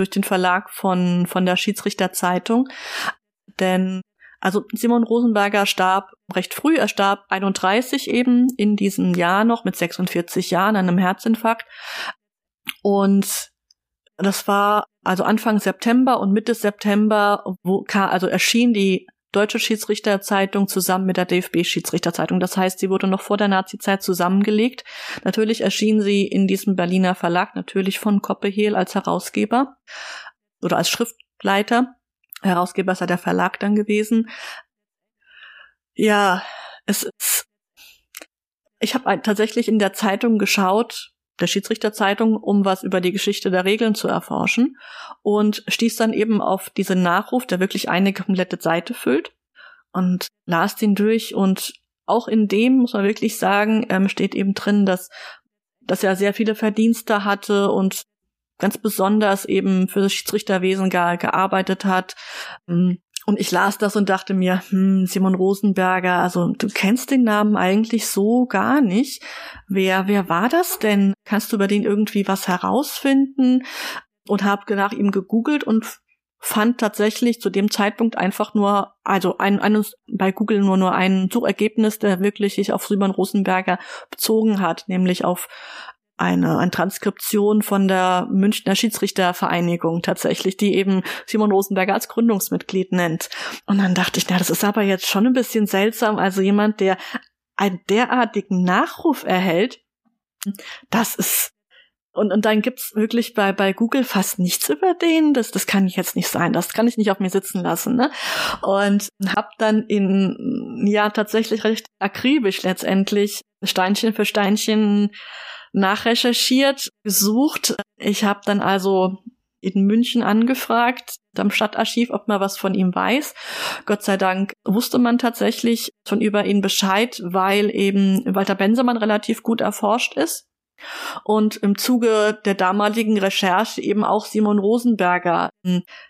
durch den Verlag von, von der Schiedsrichterzeitung. Denn also Simon Rosenberger starb recht früh, er starb 31 eben in diesem Jahr noch mit 46 Jahren an einem Herzinfarkt. Und das war also Anfang September und Mitte September, wo also erschien die Deutsche Schiedsrichterzeitung zusammen mit der DFB-Schiedsrichterzeitung. Das heißt, sie wurde noch vor der Nazizeit zusammengelegt. Natürlich erschien sie in diesem Berliner Verlag, natürlich von Koppehehl als Herausgeber oder als Schriftleiter. Herausgeber ja der Verlag dann gewesen. Ja, es ist. Ich habe tatsächlich in der Zeitung geschaut, der Schiedsrichterzeitung, um was über die Geschichte der Regeln zu erforschen und stieß dann eben auf diesen Nachruf, der wirklich eine komplette Seite füllt und las den durch und auch in dem muss man wirklich sagen, ähm, steht eben drin, dass, dass er sehr viele Verdienste hatte und ganz besonders eben für das Schiedsrichterwesen ge gearbeitet hat. Ähm, und ich las das und dachte mir, hm, Simon Rosenberger, also du kennst den Namen eigentlich so gar nicht. Wer, wer war das denn? Kannst du über den irgendwie was herausfinden? Und habe nach ihm gegoogelt und fand tatsächlich zu dem Zeitpunkt einfach nur, also ein, ein, bei Google nur nur ein Suchergebnis, der wirklich sich auf Simon Rosenberger bezogen hat, nämlich auf eine, eine Transkription von der Münchner Schiedsrichtervereinigung tatsächlich, die eben Simon Rosenberger als Gründungsmitglied nennt. Und dann dachte ich, na, das ist aber jetzt schon ein bisschen seltsam. Also jemand, der einen derartigen Nachruf erhält, das ist und, und dann gibt's wirklich bei, bei Google fast nichts über den. Das, das kann ich jetzt nicht sein. Das kann ich nicht auf mir sitzen lassen. Ne? Und hab dann in, ja, tatsächlich recht akribisch letztendlich Steinchen für Steinchen nachrecherchiert, gesucht. Ich habe dann also in München angefragt, am Stadtarchiv, ob man was von ihm weiß. Gott sei Dank wusste man tatsächlich schon über ihn Bescheid, weil eben Walter Bensemann relativ gut erforscht ist. Und im Zuge der damaligen Recherche eben auch Simon Rosenberger,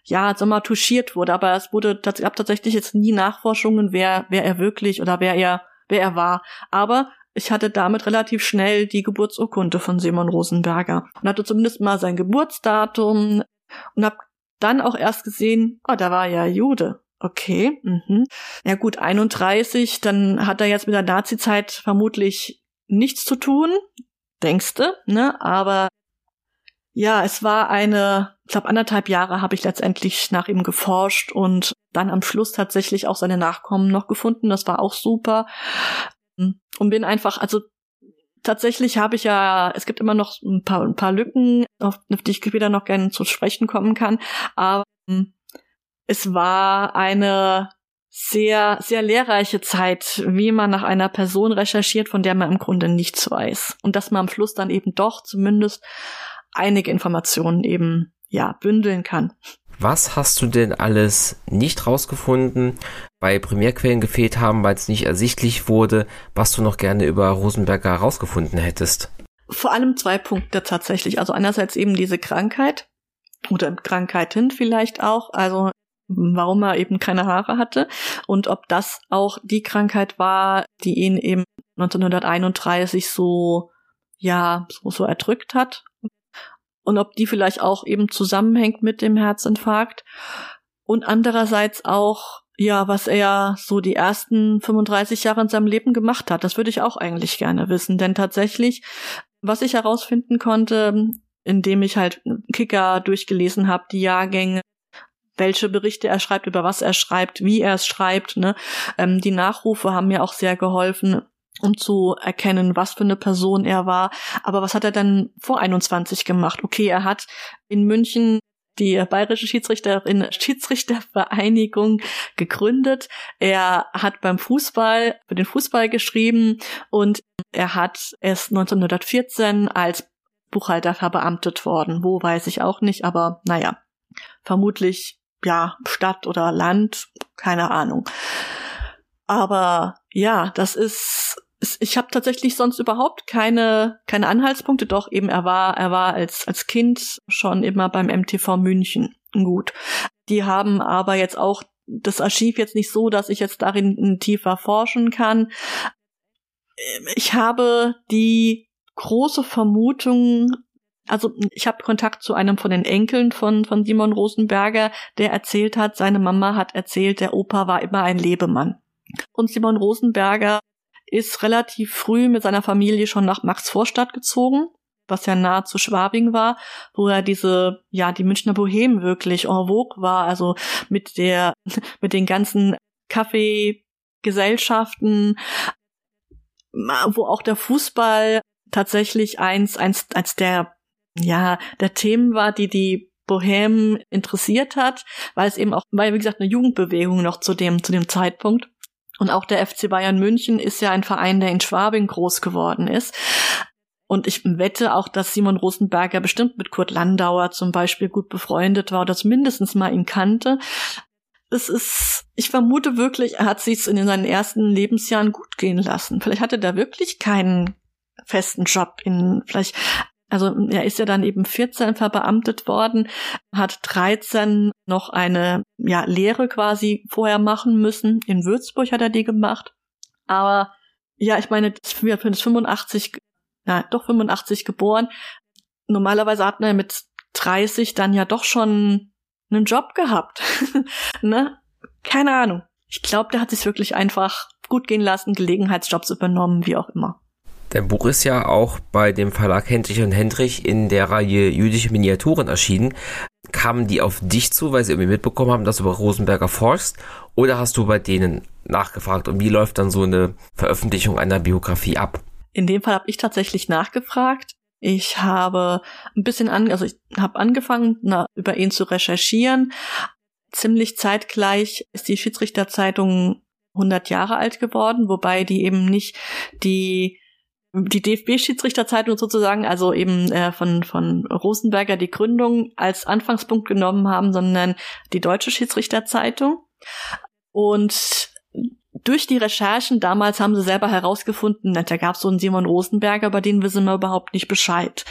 ja, so mal touchiert wurde. Aber es wurde, gab tatsächlich jetzt nie Nachforschungen, wer, wer er wirklich oder wer er, wer er war. Aber ich hatte damit relativ schnell die Geburtsurkunde von Simon Rosenberger und hatte zumindest mal sein Geburtsdatum und habe dann auch erst gesehen, oh, da war ja Jude. Okay, mhm. Ja gut, 31, dann hat er jetzt mit der Nazi-Zeit vermutlich nichts zu tun, denkste, ne? Aber ja, es war eine, ich glaube, anderthalb Jahre habe ich letztendlich nach ihm geforscht und dann am Schluss tatsächlich auch seine Nachkommen noch gefunden. Das war auch super. Und bin einfach, also tatsächlich habe ich ja, es gibt immer noch ein paar, ein paar Lücken, auf, auf die ich später noch gerne zu sprechen kommen kann. Aber es war eine sehr, sehr lehrreiche Zeit, wie man nach einer Person recherchiert, von der man im Grunde nichts weiß. Und dass man am Schluss dann eben doch zumindest einige Informationen eben, ja, bündeln kann. Was hast du denn alles nicht rausgefunden, bei Primärquellen gefehlt haben, weil es nicht ersichtlich wurde, was du noch gerne über Rosenberger rausgefunden hättest? Vor allem zwei Punkte tatsächlich. Also einerseits eben diese Krankheit oder Krankheiten vielleicht auch. Also warum er eben keine Haare hatte und ob das auch die Krankheit war, die ihn eben 1931 so, ja, so, so erdrückt hat und ob die vielleicht auch eben zusammenhängt mit dem Herzinfarkt und andererseits auch, ja, was er so die ersten 35 Jahre in seinem Leben gemacht hat. Das würde ich auch eigentlich gerne wissen, denn tatsächlich, was ich herausfinden konnte, indem ich halt Kicker durchgelesen habe, die Jahrgänge, welche Berichte er schreibt, über was er schreibt, wie er es schreibt. Ne? Ähm, die Nachrufe haben mir auch sehr geholfen um zu erkennen, was für eine Person er war. Aber was hat er dann vor 21 gemacht? Okay, er hat in München die Bayerische Schiedsrichterin Schiedsrichtervereinigung gegründet. Er hat beim Fußball für den Fußball geschrieben und er hat es 1914 als Buchhalter verbeamtet worden. Wo weiß ich auch nicht, aber naja, vermutlich ja, Stadt oder Land, keine Ahnung. Aber ja, das ist ich habe tatsächlich sonst überhaupt keine keine Anhaltspunkte. Doch eben er war er war als als Kind schon immer beim MTV München gut. Die haben aber jetzt auch das Archiv jetzt nicht so, dass ich jetzt darin tiefer forschen kann. Ich habe die große Vermutung, also ich habe Kontakt zu einem von den Enkeln von, von Simon Rosenberger, der erzählt hat, seine Mama hat erzählt, der Opa war immer ein Lebemann. Und Simon Rosenberger ist relativ früh mit seiner Familie schon nach Maxvorstadt gezogen, was ja nahe zu Schwabing war, wo er diese, ja, die Münchner Bohem wirklich en vogue war, also mit der, *laughs* mit den ganzen Kaffeegesellschaften, wo auch der Fußball tatsächlich eins, eins, eins der ja, der Themen war, die die Bohem interessiert hat, weil es eben auch, weil wie gesagt eine Jugendbewegung noch zu dem zu dem Zeitpunkt und auch der FC Bayern München ist ja ein Verein, der in Schwabing groß geworden ist. Und ich wette auch, dass Simon Rosenberger bestimmt mit Kurt Landauer zum Beispiel gut befreundet war oder mindestens mal ihn kannte. Es ist, ich vermute wirklich, er hat sich in seinen ersten Lebensjahren gut gehen lassen. Vielleicht hatte der wirklich keinen festen Job in, vielleicht also er ist ja dann eben 14 verbeamtet worden, hat 13 noch eine ja, Lehre quasi vorher machen müssen. In Würzburg hat er die gemacht. Aber ja, ich meine, wir sind 85, ja, doch 85 geboren. Normalerweise hat man mit 30 dann ja doch schon einen Job gehabt. *laughs* ne? Keine Ahnung. Ich glaube, der hat sich wirklich einfach gut gehen lassen, Gelegenheitsjobs übernommen, wie auch immer. Dein Buch ist ja auch bei dem Verlag Hendrich und Hendrich in der Reihe Jüdische Miniaturen erschienen. Kamen die auf dich zu, weil sie irgendwie mitbekommen haben, dass du über Rosenberger forschst? Oder hast du bei denen nachgefragt? Und wie läuft dann so eine Veröffentlichung einer Biografie ab? In dem Fall habe ich tatsächlich nachgefragt. Ich habe ein bisschen an, also ich habe angefangen, na, über ihn zu recherchieren. Ziemlich zeitgleich ist die Schiedsrichterzeitung 100 Jahre alt geworden, wobei die eben nicht die die DFB-Schiedsrichterzeitung sozusagen, also eben äh, von, von Rosenberger die Gründung als Anfangspunkt genommen haben, sondern die Deutsche Schiedsrichterzeitung. Und durch die Recherchen damals haben sie selber herausgefunden, da gab es so einen Simon Rosenberger, über den wissen wir überhaupt nicht Bescheid.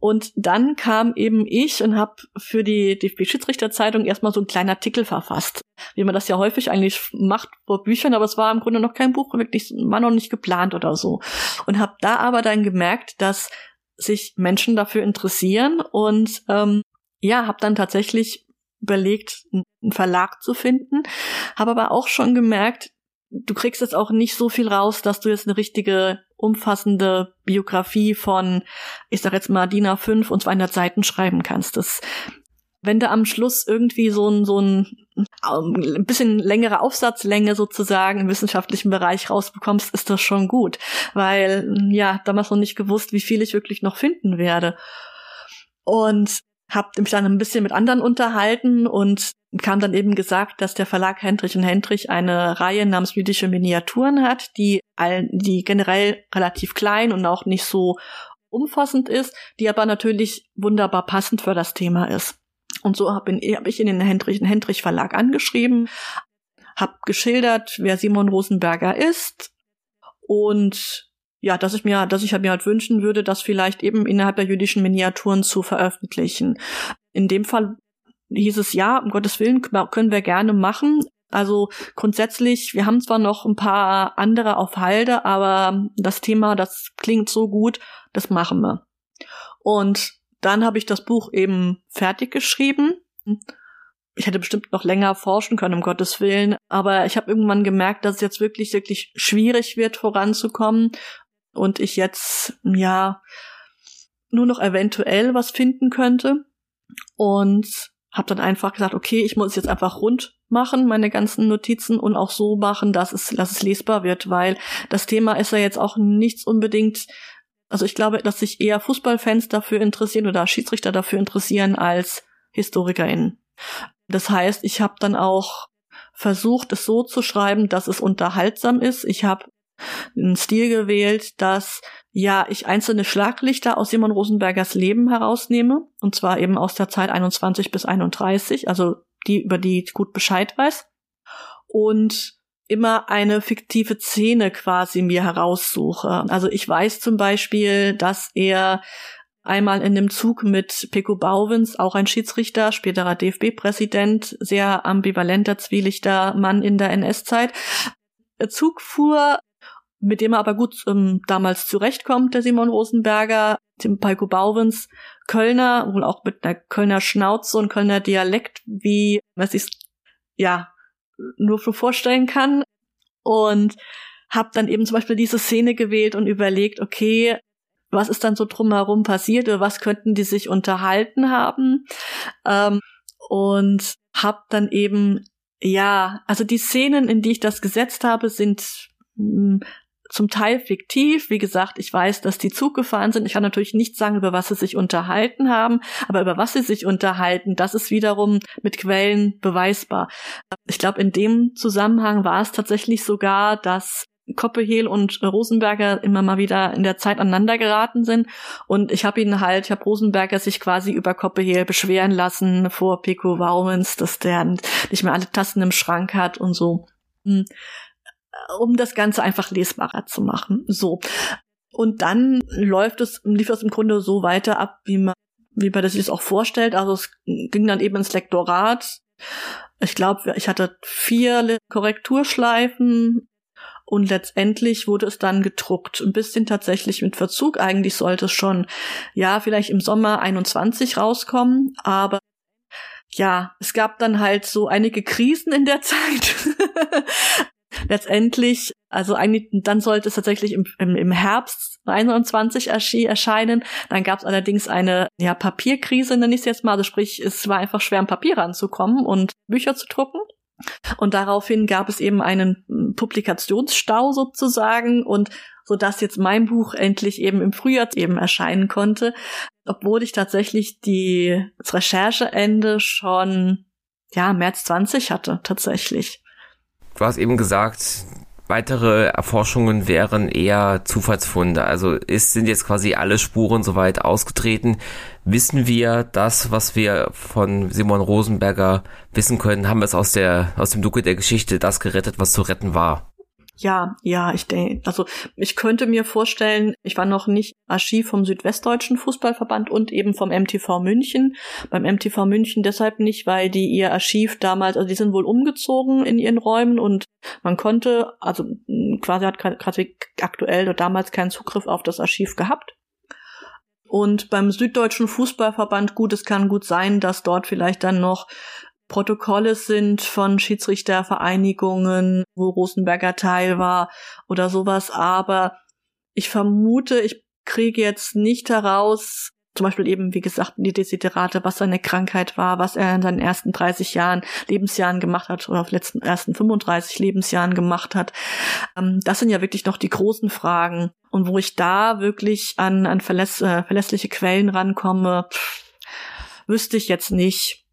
Und dann kam eben ich und habe für die DFB-Schiedsrichterzeitung erstmal so einen kleinen Artikel verfasst, wie man das ja häufig eigentlich macht vor Büchern, aber es war im Grunde noch kein Buch, wirklich war noch nicht geplant oder so. Und habe da aber dann gemerkt, dass sich Menschen dafür interessieren und ähm, ja, habe dann tatsächlich überlegt, einen Verlag zu finden, habe aber auch schon gemerkt, du kriegst jetzt auch nicht so viel raus, dass du jetzt eine richtige umfassende Biografie von, ich sag jetzt mal, DIN A5 und 200 Seiten schreiben kannst. Das, wenn du am Schluss irgendwie so ein, so ein, ein bisschen längere Aufsatzlänge sozusagen im wissenschaftlichen Bereich rausbekommst, ist das schon gut. Weil, ja, damals noch nicht gewusst, wie viel ich wirklich noch finden werde. Und habe mich dann ein bisschen mit anderen unterhalten und kam dann eben gesagt, dass der Verlag Hendrich und Hendrich eine Reihe namens jüdische Miniaturen hat, die, all, die generell relativ klein und auch nicht so umfassend ist, die aber natürlich wunderbar passend für das Thema ist. Und so habe hab ich in den Hendrich und Hendrich Verlag angeschrieben, habe geschildert, wer Simon Rosenberger ist und ja, dass ich mir, dass ich mir halt wünschen würde, das vielleicht eben innerhalb der jüdischen Miniaturen zu veröffentlichen. In dem Fall hieß es ja, um Gottes Willen können wir gerne machen. Also grundsätzlich, wir haben zwar noch ein paar andere auf Halde, aber das Thema, das klingt so gut, das machen wir. Und dann habe ich das Buch eben fertig geschrieben. Ich hätte bestimmt noch länger forschen können, um Gottes Willen, aber ich habe irgendwann gemerkt, dass es jetzt wirklich, wirklich schwierig wird, voranzukommen und ich jetzt, ja, nur noch eventuell was finden könnte. Und habe dann einfach gesagt, okay, ich muss jetzt einfach rund machen, meine ganzen Notizen und auch so machen, dass es, dass es lesbar wird, weil das Thema ist ja jetzt auch nichts unbedingt, also ich glaube, dass sich eher Fußballfans dafür interessieren oder Schiedsrichter dafür interessieren als HistorikerInnen. Das heißt, ich habe dann auch versucht, es so zu schreiben, dass es unterhaltsam ist. Ich habe einen Stil gewählt, dass ja ich einzelne Schlaglichter aus Simon Rosenbergers Leben herausnehme, und zwar eben aus der Zeit 21 bis 31, also die, über die ich gut Bescheid weiß. Und immer eine fiktive Szene quasi mir heraussuche. Also ich weiß zum Beispiel, dass er einmal in dem Zug mit Peko Bauwens, auch ein Schiedsrichter, späterer DFB-Präsident, sehr ambivalenter, zwielichter Mann in der NS-Zeit, Zug fuhr mit dem er aber gut ähm, damals zurechtkommt, der Simon Rosenberger, dem Palko Bauwens, Kölner, wohl auch mit einer Kölner Schnauze und Kölner Dialekt, wie was ich ja nur so vorstellen kann. Und habe dann eben zum Beispiel diese Szene gewählt und überlegt, okay, was ist dann so drumherum passiert oder was könnten die sich unterhalten haben? Ähm, und habe dann eben, ja, also die Szenen, in die ich das gesetzt habe, sind hm, zum Teil fiktiv. Wie gesagt, ich weiß, dass die Zug gefahren sind. Ich kann natürlich nicht sagen, über was sie sich unterhalten haben, aber über was sie sich unterhalten, das ist wiederum mit Quellen beweisbar. Ich glaube, in dem Zusammenhang war es tatsächlich sogar, dass Koppehehl und Rosenberger immer mal wieder in der Zeit aneinander geraten sind. Und ich habe ihn halt, ich habe Rosenberger sich quasi über Koppehehl beschweren lassen vor Pico Waumens, dass der nicht mehr alle Tassen im Schrank hat und so. Um das Ganze einfach lesbarer zu machen. So. Und dann läuft es, lief es im Grunde so weiter ab, wie man, wie man das sich auch vorstellt. Also es ging dann eben ins Lektorat. Ich glaube, ich hatte vier Korrekturschleifen und letztendlich wurde es dann gedruckt. Ein bisschen tatsächlich mit Verzug. Eigentlich sollte es schon, ja, vielleicht im Sommer 21 rauskommen, aber ja, es gab dann halt so einige Krisen in der *laughs* Zeit letztendlich, also eigentlich, dann sollte es tatsächlich im, im, im Herbst 21 erscheinen. Dann gab es allerdings eine ja, Papierkrise, nenne ich es jetzt mal. Also sprich, es war einfach schwer, am Papier ranzukommen und Bücher zu drucken. Und daraufhin gab es eben einen Publikationsstau sozusagen und so dass jetzt mein Buch endlich eben im Frühjahr eben erscheinen konnte, obwohl ich tatsächlich die das Rechercheende schon ja März 20 hatte tatsächlich. Du hast eben gesagt, weitere Erforschungen wären eher Zufallsfunde. Also ist, sind jetzt quasi alle Spuren soweit ausgetreten. Wissen wir das, was wir von Simon Rosenberger wissen können? Haben wir es aus der, aus dem Dunkel der Geschichte das gerettet, was zu retten war? Ja, ja, ich denke, also ich könnte mir vorstellen, ich war noch nicht Archiv vom Südwestdeutschen Fußballverband und eben vom MTV München. Beim MTV München deshalb nicht, weil die ihr Archiv damals, also die sind wohl umgezogen in ihren Räumen und man konnte, also quasi hat gerade aktuell oder damals keinen Zugriff auf das Archiv gehabt. Und beim Süddeutschen Fußballverband, gut, es kann gut sein, dass dort vielleicht dann noch Protokolle sind von Schiedsrichtervereinigungen, wo Rosenberger Teil war oder sowas, aber ich vermute, ich kriege jetzt nicht heraus, zum Beispiel eben, wie gesagt, die Desiderate, was seine Krankheit war, was er in seinen ersten 30 Jahren, Lebensjahren gemacht hat oder auf letzten ersten 35 Lebensjahren gemacht hat. Ähm, das sind ja wirklich noch die großen Fragen. Und wo ich da wirklich an, an verläss, äh, verlässliche Quellen rankomme, pff, wüsste ich jetzt nicht.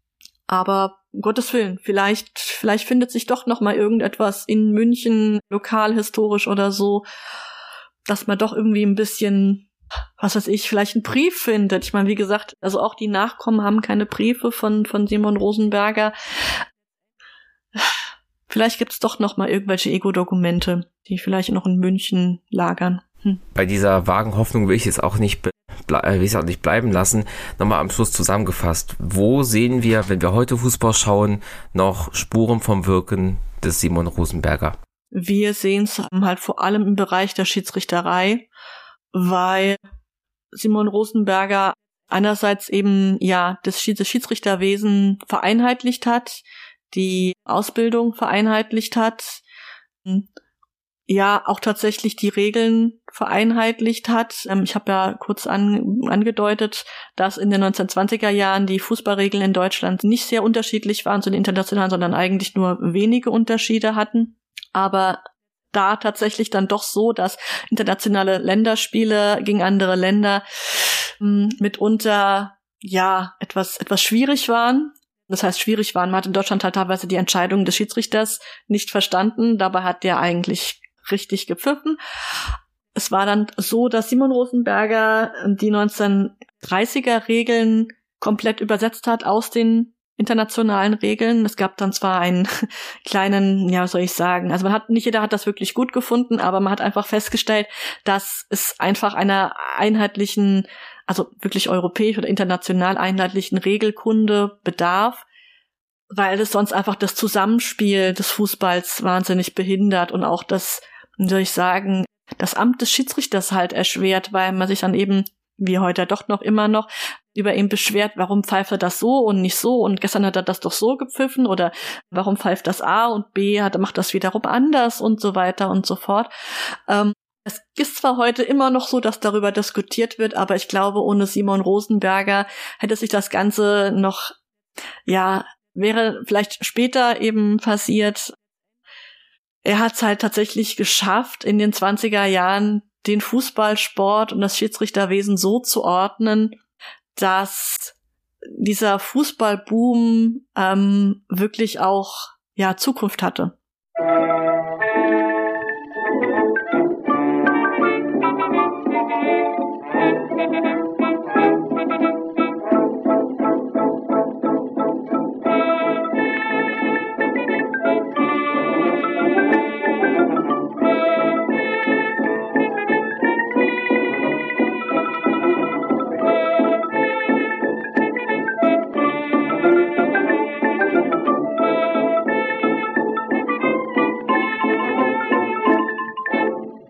Aber um Gottes Willen, vielleicht, vielleicht findet sich doch noch mal irgendetwas in München, lokalhistorisch oder so, dass man doch irgendwie ein bisschen was weiß ich, vielleicht einen Brief findet. Ich meine, wie gesagt, also auch die Nachkommen haben keine Briefe von, von Simon Rosenberger. Vielleicht gibt's doch noch mal irgendwelche Ego-Dokumente, die vielleicht noch in München lagern. Hm. Bei dieser vagen Hoffnung will ich jetzt auch nicht, äh, ich auch nicht bleiben lassen. Nochmal am Schluss zusammengefasst. Wo sehen wir, wenn wir heute Fußball schauen, noch Spuren vom Wirken des Simon Rosenberger? Wir sehen es halt vor allem im Bereich der Schiedsrichterei weil Simon Rosenberger einerseits eben ja das Schiedsrichterwesen vereinheitlicht hat, die Ausbildung vereinheitlicht hat, ja auch tatsächlich die Regeln vereinheitlicht hat. Ähm, ich habe ja kurz an, angedeutet, dass in den 1920er Jahren die Fußballregeln in Deutschland nicht sehr unterschiedlich waren zu den internationalen, sondern eigentlich nur wenige Unterschiede hatten. Aber da tatsächlich dann doch so, dass internationale Länderspiele gegen andere Länder hm, mitunter ja etwas etwas schwierig waren. Das heißt, schwierig waren. Man hat in Deutschland halt teilweise die Entscheidung des Schiedsrichters nicht verstanden. Dabei hat der eigentlich richtig gepfiffen. Es war dann so, dass Simon Rosenberger die 1930er Regeln komplett übersetzt hat aus den internationalen Regeln. Es gab dann zwar einen *laughs* kleinen, ja, was soll ich sagen, also man hat, nicht jeder hat das wirklich gut gefunden, aber man hat einfach festgestellt, dass es einfach einer einheitlichen, also wirklich europäisch oder international einheitlichen Regelkunde bedarf, weil es sonst einfach das Zusammenspiel des Fußballs wahnsinnig behindert und auch das, wie soll ich sagen, das Amt des Schiedsrichters halt erschwert, weil man sich dann eben wie heute doch noch immer noch, über ihn beschwert, warum pfeift er das so und nicht so und gestern hat er das doch so gepfiffen oder warum pfeift das A und B hat, macht das wiederum anders und so weiter und so fort. Ähm, es ist zwar heute immer noch so, dass darüber diskutiert wird, aber ich glaube, ohne Simon Rosenberger hätte sich das Ganze noch, ja, wäre vielleicht später eben passiert. Er hat es halt tatsächlich geschafft, in den 20er Jahren den Fußballsport und das Schiedsrichterwesen so zu ordnen, dass dieser Fußballboom ähm, wirklich auch ja Zukunft hatte.